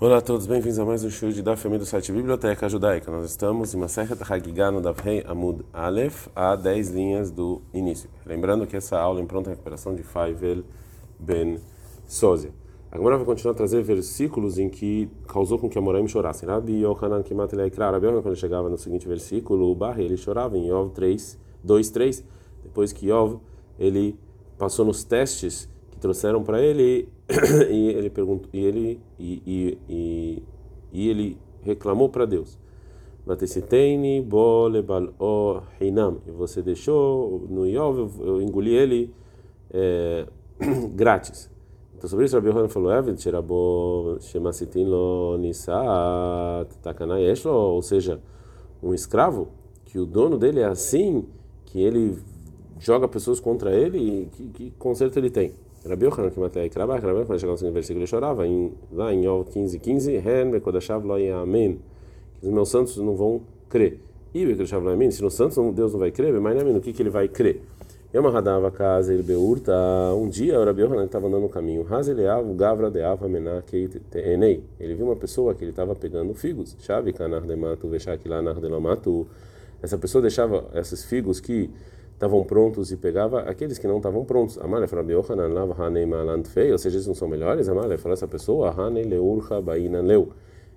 Olá a todos, bem-vindos a mais um show de da família do site Biblioteca Judaica. Nós estamos em Masechet Hagigah no Davrei Amud Aleph, a 10 linhas do início. Lembrando que essa aula é em pronta recuperação de Faivel Ben Sozia. Agora vai continuar a trazer versículos em que causou com que Amoraim chorassem. Rabi Yohanan Kimat Leikra, quando chegava no seguinte versículo, o Barre, ele chorava em Yov 3, 2, 3, depois que Yov, ele passou nos testes que trouxeram para ele e ele perguntou e ele e, e, e, e ele reclamou para Deus. E você deixou no Yov eu engoli ele é, grátis. Então sobre isso Rabi Yohanan falou yeshlo ou seja um escravo que o dono dele é assim que ele joga pessoas contra ele e que, que conserto ele tem Rabi Yochanan que matei Krabach, Rabi Yochanan chegou no versículo ele chorava em, lá em Yov 15, 15, Ren bekodashav lo yamin, que os meus santos não vão crer. E bekodashav lo yamin, se nos santos Deus não vai crer, mas o que que ele vai crer? Yama Hadava casa ele beurta, um dia o Rabi Yochanan estava andando no caminho, Hazeleav gavra deava mená enei, ele viu uma pessoa que ele estava pegando figos, chave kanar de mato, veshakilanar de lamato, essa pessoa deixava esses figos que estavam prontos e pegava aqueles que não estavam prontos. Amalha falou, Yohanan lava hanei malant fei, ou seja, eles não são melhores. Amalha falou, essa pessoa, hanei leulcha bainan leu.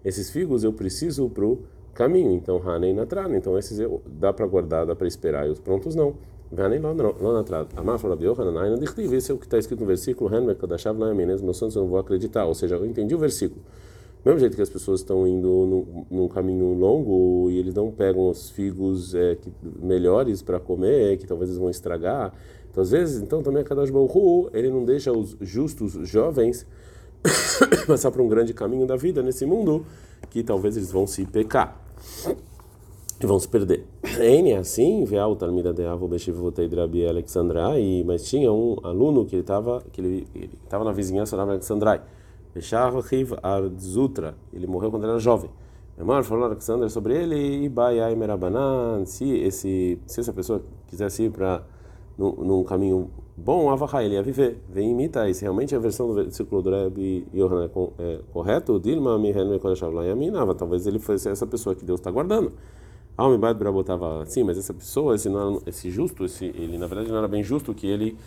Esses figos eu preciso para o caminho, então hanei natrana. Então esses eu, dá para guardar, dá para esperar, e os prontos não. Hanei lá na trás. Amalha falou, Yohanan ainda dichtiv, esse é o que está escrito no versículo, Henmek kadashav la yaminez, meus santos eu não vou acreditar. Ou seja, eu entendi o versículo. Mesmo jeito que as pessoas estão indo num, num caminho longo e eles não pegam os figos é, que, melhores para comer, que talvez eles vão estragar. Então, às vezes, então também a Kadosh Baruch ele não deixa os justos jovens passar por um grande caminho da vida nesse mundo que talvez eles vão se pecar e vão se perder. N é assim, o Talmida de Avo Beshivotei Drabi Alexandrai, mas tinha um aluno que ele estava que ele estava na vizinhança da Alexandrai. Beshachiv Arzutra, ele morreu quando era jovem. Memar falou Alexander sobre ele e Bayai Merabanan, se esse se essa pessoa quisesse ir para num, num, caminho bom, Avahai, ele ia viver. Vem imita isso. Realmente a versão do versículo do Rebbe Yohanan é, é correto? Dilma Mihen Yaminava. Talvez ele fosse essa pessoa que Deus está guardando. Almibad Brabotava sim, mas essa pessoa, esse, não, esse justo, esse, ele na verdade não era bem justo que ele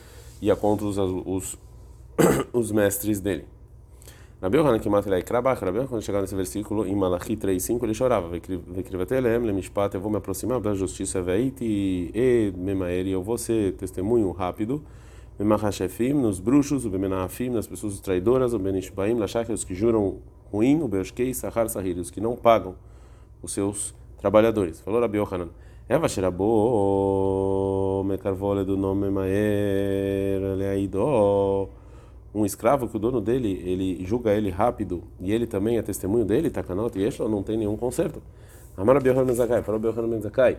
ia contra os, os, os mestres dele. Rabi Yohanan que mata ele Krabach, Rabi quando chegar nesse versículo, em Malachi 3:5 ele chorava, Vekrivetelem, Lemishpat, eu vou me aproximar da justiça, Veiti, e Memaeri, eu vou ser testemunho rápido, Memachashefim, nos bruxos, o Bemenahafim, nas pessoas traidoras, o Benishbaim, Lashach, os que juram ruim, o Beoshkei, Sahar, Sahir, os que não pagam os seus trabalhadores. Falou Rabi Yohanan. Eva Sherabo, Mekarvole do nome Maer, Leaidó um escravo que o dono dele ele julga ele rápido e ele também é testemunho dele, takanot e não tem nenhum conserto. Amar Abiyohan Menzakai, falou Abiyohan Menzakai,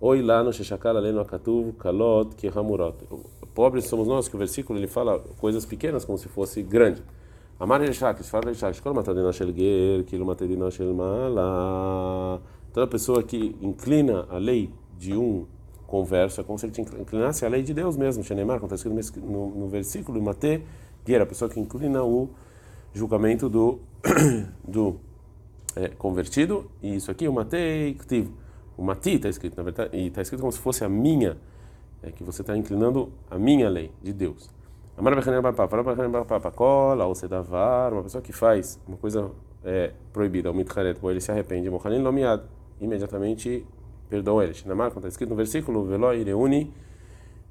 oi lá no Sheshakal aleno akatuv kalot ki hamurot. Pobres somos nós, que o versículo ele fala coisas pequenas como se fosse grande. Amar Yeshak, fala Yeshak, kol matadina shel ger, kilo matadina shel mala. Toda pessoa que inclina a lei de um converso é como se ele inclinasse a lei de Deus mesmo. Shenemar, como escrito no, no versículo, Mate guerra, a pessoa que inclina o julgamento do, do é, convertido, e isso aqui, o matei, o mati está escrito, na verdade, e está escrito como se fosse a minha, é que você está inclinando a minha lei de Deus. Uma pessoa que faz uma coisa é, proibida, ele se arrepende, imediatamente perdoa ele. Está escrito no versículo,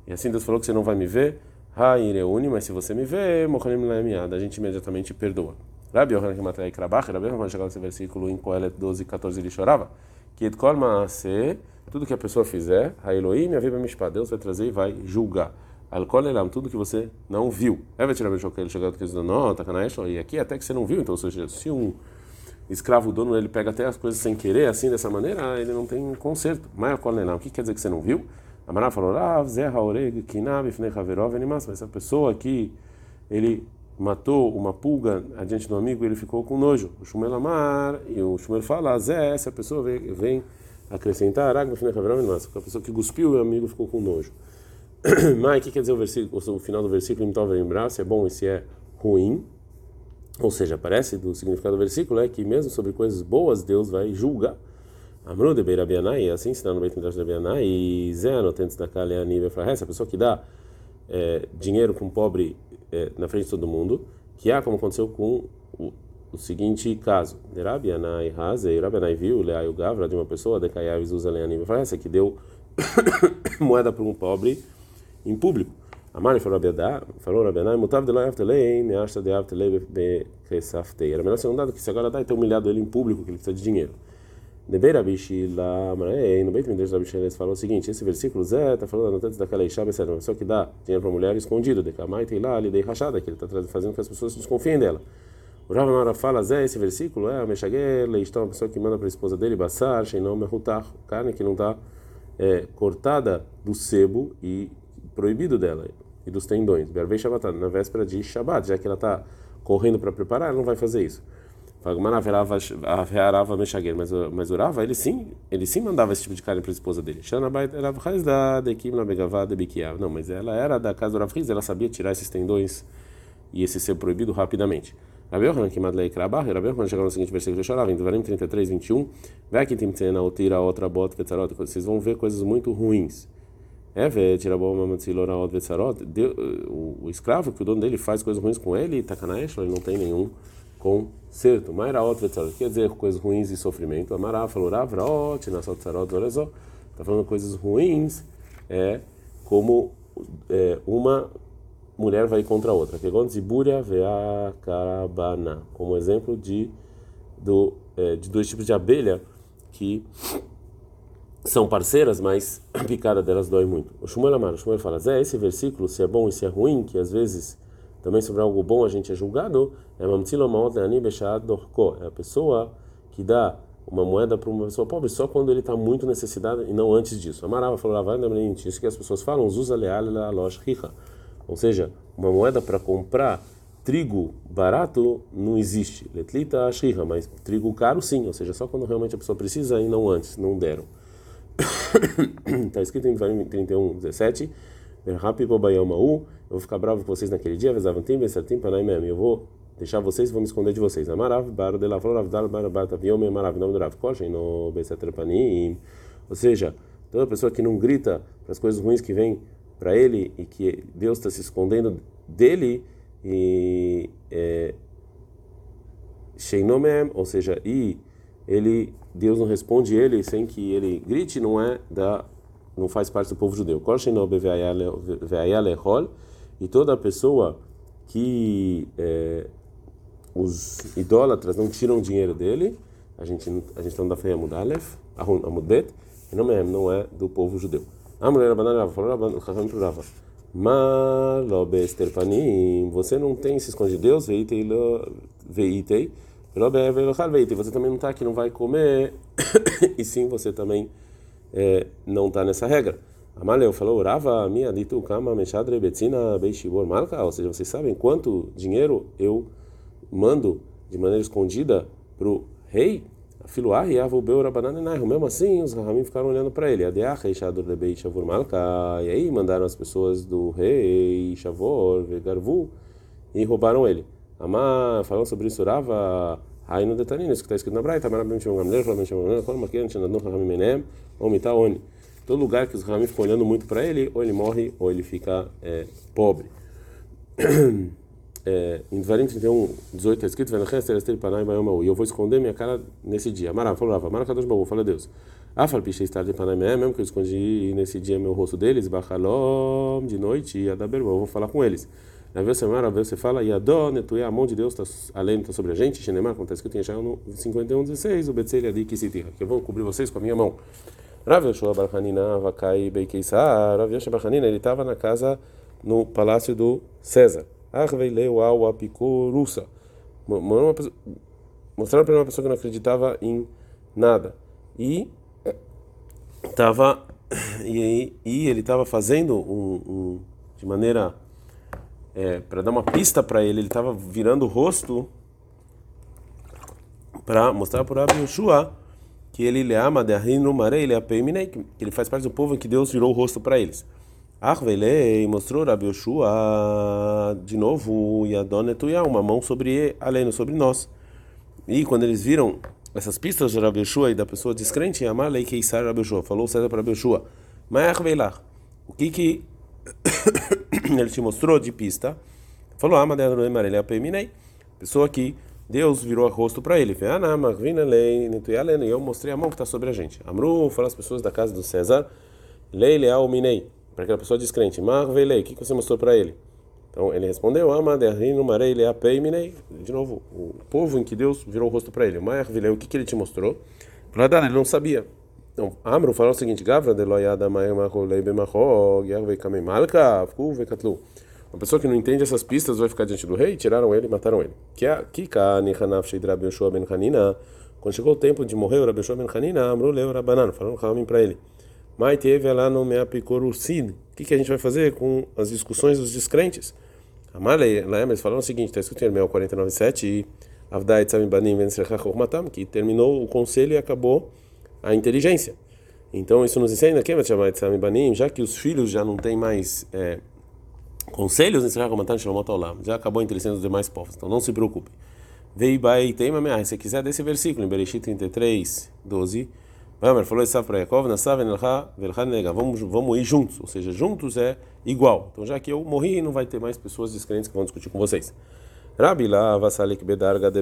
e assim Deus falou que você não vai me ver, Haireuni, mas se você me vê, Mochanim Laemiad, a gente imediatamente perdoa. Rabi Yohanan que matai Krabach, Rabi Yohanan, chegava nesse versículo em Coelet 12, 14, ele chorava, que Edkol Maase, tudo que a pessoa fizer, Hailoim, a vida Mishpah, Deus vai trazer e vai julgar. Alcool tudo que você não viu. É tirar o ele chegou que dizendo, não, Takanaesh, e aqui até que você não viu, então, ou seja, se um escravo dono ele pega até as coisas sem querer, assim, dessa maneira, ele não tem conserto. Mas Alcool o que quer dizer que você não viu? Amará falou, Rav, Zé Haoreg, Kinab, Fnei Haverov, Animas, mas essa pessoa que ele matou uma pulga adiante do amigo, ele ficou com nojo. O Shumel Amar, e o Shumel fala, Zé, essa pessoa vem, vem acrescentar, Arag, Fnei Haverov, Animas, a pessoa que cuspiu e o amigo ficou com nojo. Mas o que quer dizer o, versículo, o final do versículo? Então, lembrar se é bom e se é ruim. Ou seja, parece do significado do versículo é que mesmo sobre coisas boas Deus vai julgar. Amru de Beirabianai, assim ensinando no Beit Midrash de Beirabianai, e Zé anotentes da Kaleani essa pessoa que dá é, dinheiro para um pobre é, na frente de todo mundo, que há como aconteceu com o, o seguinte caso. Derabianai Hazei, Rabianai viu, Leai Gavra de uma pessoa, Decaiavis usa Leani essa que deu moeda para um pobre em público. Amari falou Rabiadá, falou Rabianai, mutav de loyav telei, me acha de av telei bekesaftei. Era melhor ser um dado que se agora dá e ter humilhado ele em público, que ele precisa de dinheiro. Debei Rabishi lá, no Beit Midrash Rabishi eles falam o seguinte, esse versículo Zé está falando antes daquela Isha Besser, uma pessoa que dá dinheiro para mulher escondido, de tem lá, ali dei rachada, que ele está fazendo com que as pessoas desconfiem dela. O Rav Mara fala, Zé, esse versículo é a Meshagel, está uma pessoa que manda para a esposa dele, Bassar, Sheinom Mehutar, carne que não está é, cortada do sebo e proibido dela, e dos tendões. Bervei Shabbat, na véspera de Shabbat, já que ela está correndo para preparar, ela não vai fazer isso. Mas, mas o Rava, ele sim, ele sim mandava esse tipo de carne para a esposa dele. Não, mas ela era da casa do Rav ela sabia tirar esses tendões e esse ser proibido rapidamente. Rabi Yohanan, que Madlei Krabah, Rabi chegou no seguinte versículo, chorava, em Devarim 33, 21, vai que tem outra bota, vetzarot, vocês vão ver coisas muito ruins. É, vê, tira outra vetzarot, o escravo que o dono dele faz coisas ruins com ele, Takanaesh, ele não tem nenhum conserto. Maira outra quer dizer coisas ruins e sofrimento. Amará falou Ravraot, Nassot Sarot, olha está falando coisas ruins, é como é, uma mulher vai contra a outra. Que Ziburia vea carabana, como exemplo de, do, é, de dois tipos de abelha que são parceiras, mas a picada delas dói muito. O Shmuel Amar, o Shmuel fala, Zé, esse versículo, se é bom e se é ruim, que às vezes também sobre algo bom a gente é julgado, é é a pessoa que dá uma moeda para uma pessoa pobre só quando ele está muito necessitado e não antes disso. Amarava falou, isso que as pessoas falam, usa leal loja rica. Ou seja, uma moeda para comprar trigo barato não existe. Letlita shriha, mas trigo caro sim, ou seja, só quando realmente a pessoa precisa e não antes, não deram. Está escrito em 31, 17 eu vou ficar bravo com vocês naquele dia, eu vou deixar vocês vou me esconder de vocês. Amarav, bar de la flor, avdal, bar, bar, taviom, amarav, nome do Rav Koshen, no besetrepanim. Ou seja, toda pessoa que não grita para as coisas ruins que vêm para ele e que Deus está se escondendo dele, e é, Sheinomem, ou seja, e ele, Deus não responde ele sem que ele grite, não é da não faz parte do povo judeu. E toda pessoa que é, os idólatras não tiram dinheiro dele, a gente a gente está da fé Amudalef, Amudbet, e não é, não é do povo judeu. A mulher Rabanarava falou Rava. Malobesterpanim, você não tem se esconde de Deus, veitei, veitei, você também não está aqui, não vai comer, e sim você também é, não está nessa regra. Amaleu falou, Rava, minha dito kama mechadre beishibor malka, ou seja, vocês sabem quanto dinheiro eu mando de maneira escondida para o rei? Filuah e avubeu Mesmo assim, os rahamim ficaram olhando para ele. Adeach reishador de beishavor malka. E aí mandaram as pessoas do rei Shavor, Vegarvu, e roubaram ele. Amar, falando sobre isso, Rava, Raino detanino, isso que está escrito na Braita, Marabim Shimon Gamler, Flamim Shimon Gamler, Kol Makian, Shanadon Rahamim Menem, ou Mitaoni. Todo lugar que os Rahamim ficam olhando muito para ele, ou ele morre, ou ele fica é, pobre. É, em Dvarim 31, 18 está escrito, e eu vou esconder minha cara nesse dia. Marav, falou Rafa, Marakadosh Babu, fala Deus. Afal pichei estar de Panai mesmo que eu escondi nesse dia meu rosto deles, Bachalom, de noite, e eu vou falar com eles. Na vez semana, você fala, e a mão de Deus está além está sobre a gente, Shenemar, acontece que eu tinha já no 51, 16, o Betzel ali que se que eu vou cobrir vocês com a minha mão. Rav Yoshua Barhanina, Vakai Beikeisar, Rav Yoshua Barhanina, ele estava na casa, no palácio do César. Arveileu ao Apicurussa. Mostraram para uma pessoa que não acreditava em nada. E estava e, e ele estava fazendo um, um, de maneira é, para dar uma pista para ele, ele estava virando o rosto para mostrar para Rabi Yeshua que ele lhe ama de que ele faz parte do povo em que Deus virou o rosto para eles. Arvelei mostrou Rabi Yoshua de novo e Adonetuya, uma mão sobre além sobre nós. E quando eles viram essas pistas de Rabi Yoshua e da pessoa descrente, Amalei Keisar Rabi Yoshua, falou César para Rabi Yoshua, Ma'arvelar, o que que ele te mostrou de pista? Falou, Amadei Adonai ele apeminei, pessoa que Deus virou o rosto para ele. E eu mostrei a mão que está sobre a gente. Amru, fala as pessoas da casa do César, Lei Leal Minei para aquela pessoa descrente. Marvelei, o que você mostrou para ele? Então ele respondeu: Amaderrino marei leapeiminei. De novo, o povo em que Deus virou o rosto para ele. Marvelei, o que, ele te mostrou? Para ele não sabia. Então, Amro falou o seguinte: Gavra de loyada maemacholei bemachog, yarvei kamemalka, vekatlu. Uma pessoa que não entende essas pistas vai ficar diante do rei, tiraram ele e mataram ele. Que a Kika Nihanav Sheidra Yoshua ben. Quando chegou o tempo de morrer o Yoshua ben Hanina, Amru leu Rabanan, falaram Hamim para ele. Mas teve lá no Meapicorucid. O que, que a gente vai fazer com as discussões dos descrentes? Amalei, lá eles falaram o seguinte: está escrito em Hermel 49,7 e Avdai que terminou o conselho e acabou a inteligência. Então isso nos ensina que já que os filhos já não têm mais é, conselhos, já acabou inteligência dos demais povos. Então não se preocupe. Vei bai teima Se quiser desse versículo em Bereshit 33, 12. Vamer falou isso para Yaakov, vamos, vamos ir juntos, ou seja, juntos é igual. Então já que eu morri, não vai ter mais pessoas descrentes que vão discutir com vocês. Rabilá, Vasalik Bedarga de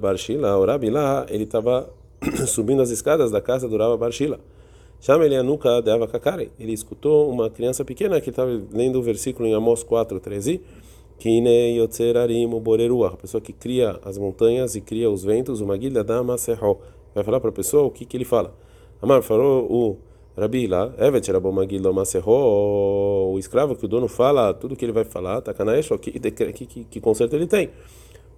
Barshila, o Rabilá, ele estava subindo as escadas da casa do Raba Barshila. Chama ele a nuca de Avakakare. Ele escutou uma criança pequena que estava lendo o versículo em Amós 4, 13. Kine Yotzerarim a pessoa que cria as montanhas e cria os ventos, o Magilha Dama Serro vai falar para a pessoa o que, que ele fala. Amar falou o Rabi lá, Evet Rabomagilo Maserro, o escravo que o dono fala, tudo que ele vai falar, Takanaesh, que, que, que, que conserto ele tem.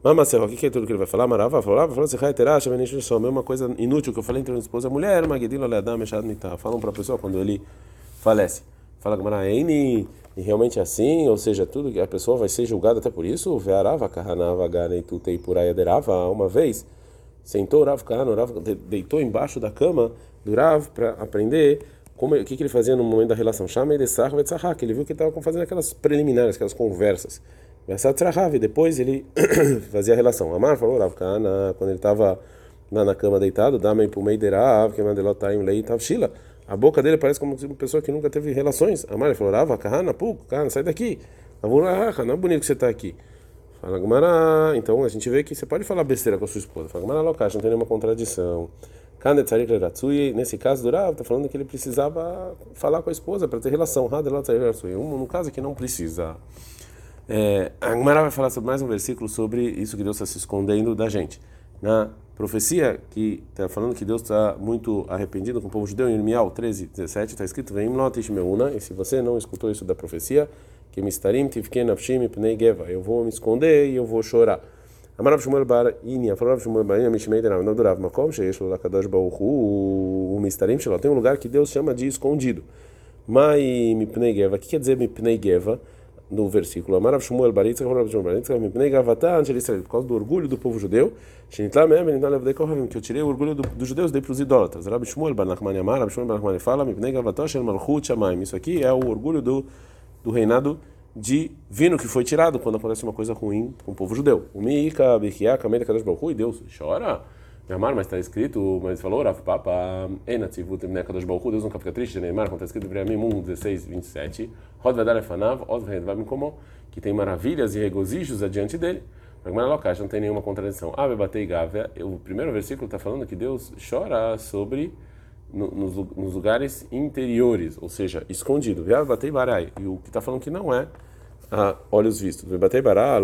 Mamaserro, o que, é tudo que ele vai falar? Marava falava, falou se Haiterash, só mesma coisa inútil que eu falei entre a esposa e a mulher, Magidilo Leadam, Meshad Mitah. Falam para a pessoa quando ele falece. Fala Gamaraini, e realmente é assim, ou seja, tudo a pessoa vai ser julgada até por isso, Vearava, Kahanava, Ganei, por Ayaderava, uma vez sentou o Rav Kahana, o Rav deitou embaixo da cama do Rav para aprender como, o que, que, ele fazia no momento da relação. Chama ele que ele viu que estava fazendo aquelas preliminares, aquelas conversas. E depois ele fazia a relação. Amar falou Rav Kahana, quando ele estava na, na cama deitado, Damei Pumei Derav, que Mandelotaim Lei Tavshila. A boca dele parece como uma pessoa que nunca teve relações. Amar ele falou, Rav Kahana, pô, Kahana, sai daqui. Não é bonito que você está aqui. Fala Gumara, então a gente vê que você pode falar besteira com a sua esposa. Fala Gumara, Lokash, não tem nenhuma contradição. Nesse caso, Durav está falando que ele precisava falar com a esposa para ter relação. No caso aqui não precisa. É, a Gumara vai falar sobre mais um versículo sobre isso que Deus está se escondendo da gente. Na profecia que está falando que Deus está muito arrependido com o povo judeu, em Irmial 13, 17, está escrito: Vem E se você não escutou isso da profecia, que mistarim tivken nafshim pnei geva. Eu vou me esconder e eu vou chorar. Amarav Shmuel bar Inia, falou Shmuel bar Inia, Mishmei Derav, não durava Makom, Sheish Lakadosh Baruch o mistarim shelo. Tem um lugar que Deus chama de escondido. Mai mipnei geva. O que quer dizer mipnei geva? No versículo Amarav Shmuel bar Itzah, Rav Shmuel bar Itzah, mipnei gavata ante Israel, por causa do orgulho do povo judeu, Shinitla mem, Shinitla levdei kohavim, que eu tirei o orgulho dos judeus, dei para os idólatras. Rav Shmuel bar Nachman Yamar, Rav Shmuel bar Nachman fala, mipnei gavata shel malchut shamayim. Isso aqui é o orgulho do do reinado divino que foi tirado quando acontece uma coisa ruim com o povo judeu. O Mika, Bikia, Kameda, Kadosh Baruch e Deus chora. Neymar, mas está escrito, mas falou, Rav Papa, Enatzivut, Kadosh Baruch Deus nunca fica triste, Neymar, quando está escrito em Vreamim 1, 16, 27, Rod Vadar Efanav, Od Vedvamim Komon, que tem maravilhas e regozijos adiante dele. Mas não tem nenhuma contradição. Ave Batei Gávea, o primeiro versículo está falando que Deus chora sobre no, nos, nos, lugares interiores, ou seja, escondido. Batei barai. E o que está falando que não é a olhos vistos. Batei barai,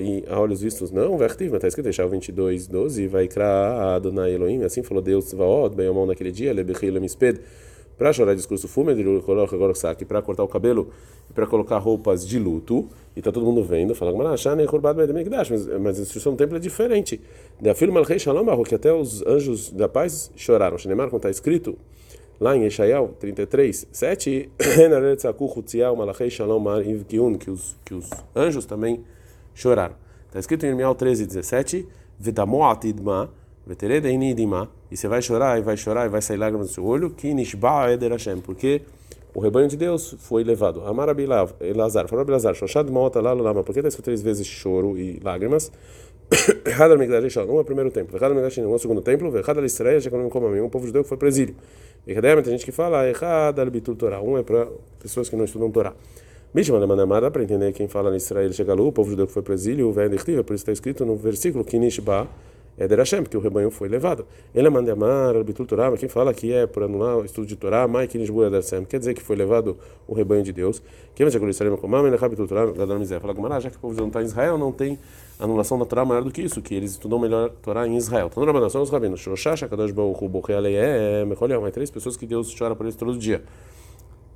e a olhos vistos não, vertiv, mas está escrito, deixar 22, 12, vai criar Adonai Elohim, assim falou Deus, Vaod, bem mão naquele dia, lebechil misped para chorar discurso fume, o para cortar o cabelo e para colocar roupas de luto, e tá todo mundo vendo, fala, mas mas a instrução do templo é diferente. Da Shalom que até os anjos da paz choraram. Shinemar, quando está escrito lá em Eshael 33, 7, que os, que os anjos também choraram. Está escrito em Irmial 13, 17, Vedamoat idma, e você vai chorar, e vai chorar, e vai sair lágrimas do seu olho, porque o rebanho de Deus foi levado. Amar Elazar, falou Shoshad Mota lá lama, por que está escrito três vezes choro e lágrimas? Errado Migdash um é o primeiro templo, errado Migdash um é o segundo templo, errado Israel, não como um povo judeu que foi para exílio. E tem gente que fala errado Bitul Torah, um é para pessoas que não estudam Torá. Mishma Manamada, para entender quem fala em Israel chega o povo judeu que foi para exílio, o velho por isso está escrito no versículo Kinishba, é der Hashem, porque o rebanho foi levado. Ele é mandamar, arbitul Torah, mas quem fala que é por anular o estudo de Torá, mai kinishbu é Hashem, quer dizer que foi levado o rebanho de Deus. Quem vai chegar Israel com mamãe, arbitul Torah, gadol mizé. Fala Gumara, já que o povo não está em Israel, não tem anulação da Torá maior do que isso, que eles estudam melhor Torá em Israel. Então, na são os rabinos, Shoshash, Kadosh Baruch Hu, Bochei Alei, Mecholel, mas três pessoas que Deus chora por eles todo dia.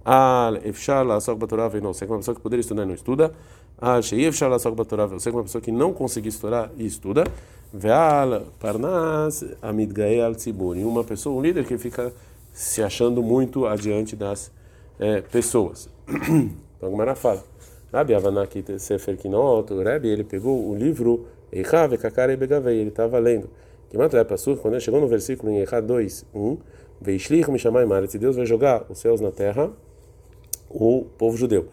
Al Efshar Lasok Batorá, é uma pessoa que poderia estudar e não estuda. Al Shei Efshar Lasok Batorá, você é uma pessoa que não conseguiu estudar e estuda. Ve'al Parnas Amidgae al Tzibur. uma pessoa, um líder que fica se achando muito adiante das é, pessoas. então, como era fala. Rabi Avanaki Sefer Kinot, Rabi, ele pegou o livro Eicha Vekakare Begavei, ele estava lendo. Que mata é passur, quando ele chegou no versículo em Eicha 2, 1, Veishlich Mishamai Maretz, Deus vai jogar os céus na terra, o povo judeu.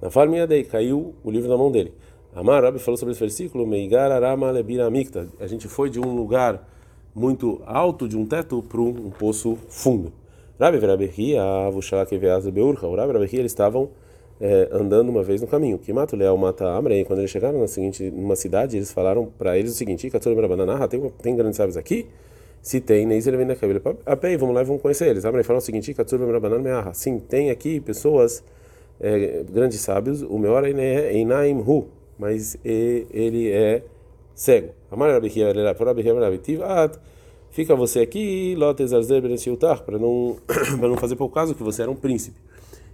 Na farminha dei, caiu o livro na mão dele. Amar Rabi falou sobre esse versículo, Meigar Arama Lebira. A gente foi de um lugar muito alto, de um teto, para um, poço fundo. Rabi Verabehi, a Vushalak Veaz Beurcha. O Rabi Verabehi, eles estavam é, andando uma vez no caminho. Que mata o mata Amrei. Quando eles chegaram na seguinte, numa cidade, eles falaram para eles o seguinte: tem, tem grandes sábios aqui? Se tem, nem ele vem da cabelo. Apei, vamos lá e vamos conhecer eles. Amrei falou o seguinte: Sim, tem aqui pessoas, é, grandes sábios. O hora é Einaim Hu mas ele é cego. Fica você aqui, para não para não fazer por causa que você era um príncipe.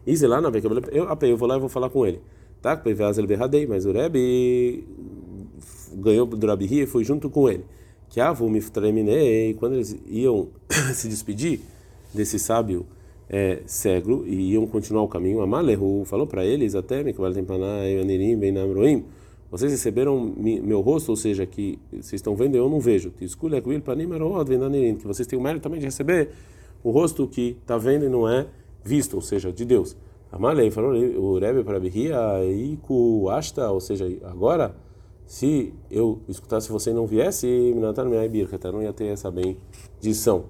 E lá na eu eu vou lá e vou falar com ele. Tá? Mas o Rebbe ganhou do Rabi e foi junto com ele. Que e quando eles iam se despedir desse sábio é, cego e iam continuar o caminho. Amalehu falou para eles até vocês receberam meu rosto, ou seja, que vocês estão vendo eu não vejo. Que vocês têm o mérito também de receber o rosto que está vendo e não é visto, ou seja, de Deus. Amalei falou o Rebbe para Bihia, Iku Ashta, ou seja, agora, se eu escutasse você e não viesse, não ia ter essa bendição.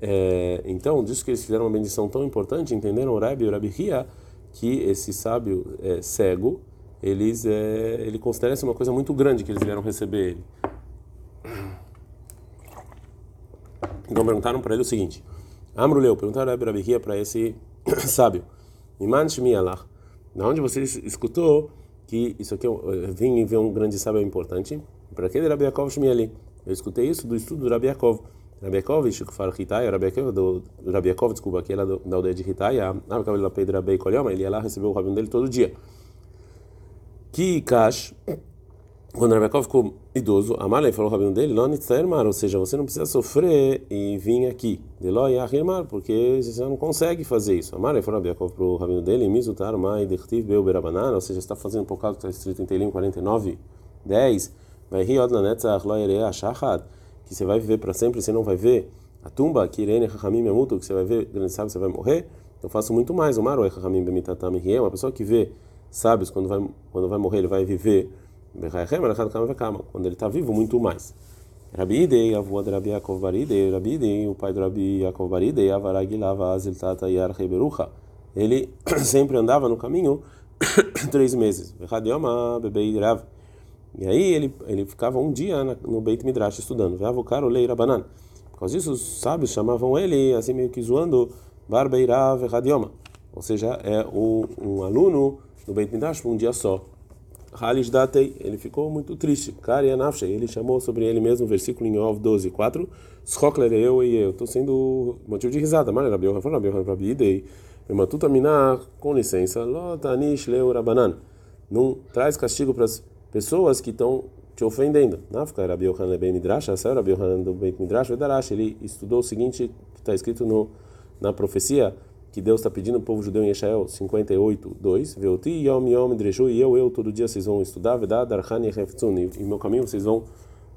É, então, disso que eles fizeram uma bendição tão importante, entenderam o e o Rebbe Ria, que esse sábio é, cego, eles, é, ele considera isso uma coisa muito grande que eles vieram receber ele. Então perguntaram para ele o seguinte: Amruleu, perguntaram a Rebbe Ria para esse sábio, Iman Shmialach, da onde você escutou que isso aqui, eu vim ver um grande sábio importante, para aquele Rabi Yaakov Shmiali. Eu escutei isso do estudo do Rabi Yaakov. Rabi Yaakov, fala Hitaya, Rabi Yaakov, do Rabi Yaakov, desculpa, aqui é da aldeia de Hitaya, ele Pedro Rabi Kolioma, ele ia lá receber o rabino dele todo dia. Que Kash, quando Rabi Yaakov ficou idoso, Amalei falou o rabino dele, ou seja, você não precisa sofrer e vir aqui, Deloi Yahirmar, porque você não consegue fazer isso. Amalei falou Rabi Yaakov para o rabino dele, Mizutar Mai Dertiv Beu Berabanan, ou seja, está fazendo por causa que está escrito em Teilim 49, 10, Vai Riod Lanetzach Loire Ashachad, que você vai viver para sempre, você não vai ver a tumba, que Irene Hachamim Yamutu, que você vai ver, grande sábio, você vai morrer. Eu faço muito mais. O Maro é Hachamim Bemitatam uma pessoa que vê sábios, quando vai, quando vai morrer, ele vai viver. Quando ele está vivo, muito mais. Rabi Idei, avô de Rabi Yaakov Baridei, Rabi Idei, o pai de Rabi Yaakov Baridei, Avaragilava Azil Tata Yar Heberucha. Ele sempre andava no caminho três meses. Radioma Bebei Rav. E aí ele, ele ficava um dia no Beit Midrash estudando. Vavokaro leira banana. Por causa disso, os sábios chamavam ele, assim meio que zoando, Barbeirav Radioma. Ou seja, é um, um aluno no Beit Midrash por um dia só. Halish Datei, ele ficou muito triste. Kari Nafshei, ele chamou sobre ele mesmo, versículo em Ov 12, 4. Schokler, eu e eu. Estou sendo motivo de risada. Mas Rabi Yohan, Rabi Yohan, Rabi Idei. Matuta Minar, com licença. Lotanish Leu Rabanan. Não traz castigo para as pessoas que estão te ofendendo. Nafka Rabi Yohanan Ben Midrash, essa Rabi Yohanan do Ben Midrash, Vedarash, ele estudou o seguinte que está escrito no, na profecia que Deus está pedindo ao povo judeu em Yeshael 58, 2, Veoti Yom Yom Dreshu, e eu, eu, todo dia vocês vão estudar, Vedad Arhan e Heftzun, e meu caminho vocês vão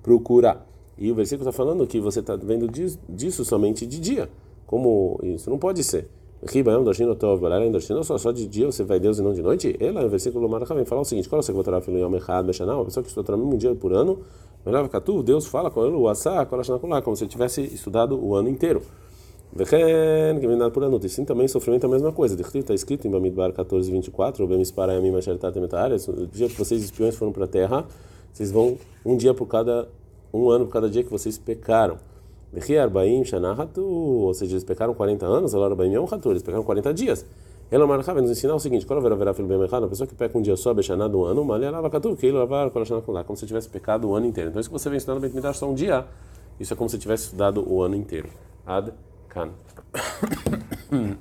procurar. E o versículo está falando que você está vendo disso, disso somente de dia. Como isso não pode ser. Só só de dia você vai Deus e não de noite? Ela, no versículo Maracá, vem falar o seguinte: qual é o secretário filho Yom Echad? Uma pessoa que estuda um dia por ano, Deus fala com ele, o Asa, como se tivesse estudado o ano inteiro. Vem ano, e sim também sofrimento é a mesma coisa. Está escrito em Bamidbar 14, 24, o Bemispara Yamim Ashertat Metares, no dia que vocês espiões foram para a terra, vocês vão um dia por cada, um ano por cada dia que vocês pecaram. Vechi Arbaim Shanahatu, ou seja, eles pecaram 40 anos, agora é um rato, eles pecaram 40 dias. Ela marca vai nos ensinar o seguinte: quando haverá filho bem errado, a pessoa que peca um dia só, Bechaná do ano, malha lava catu, que ele lavar como se tivesse pecado o ano inteiro. Então, isso que você vem ensinando bem me só um dia, isso é como se tivesse estudado o ano inteiro. Ad kann. Hm.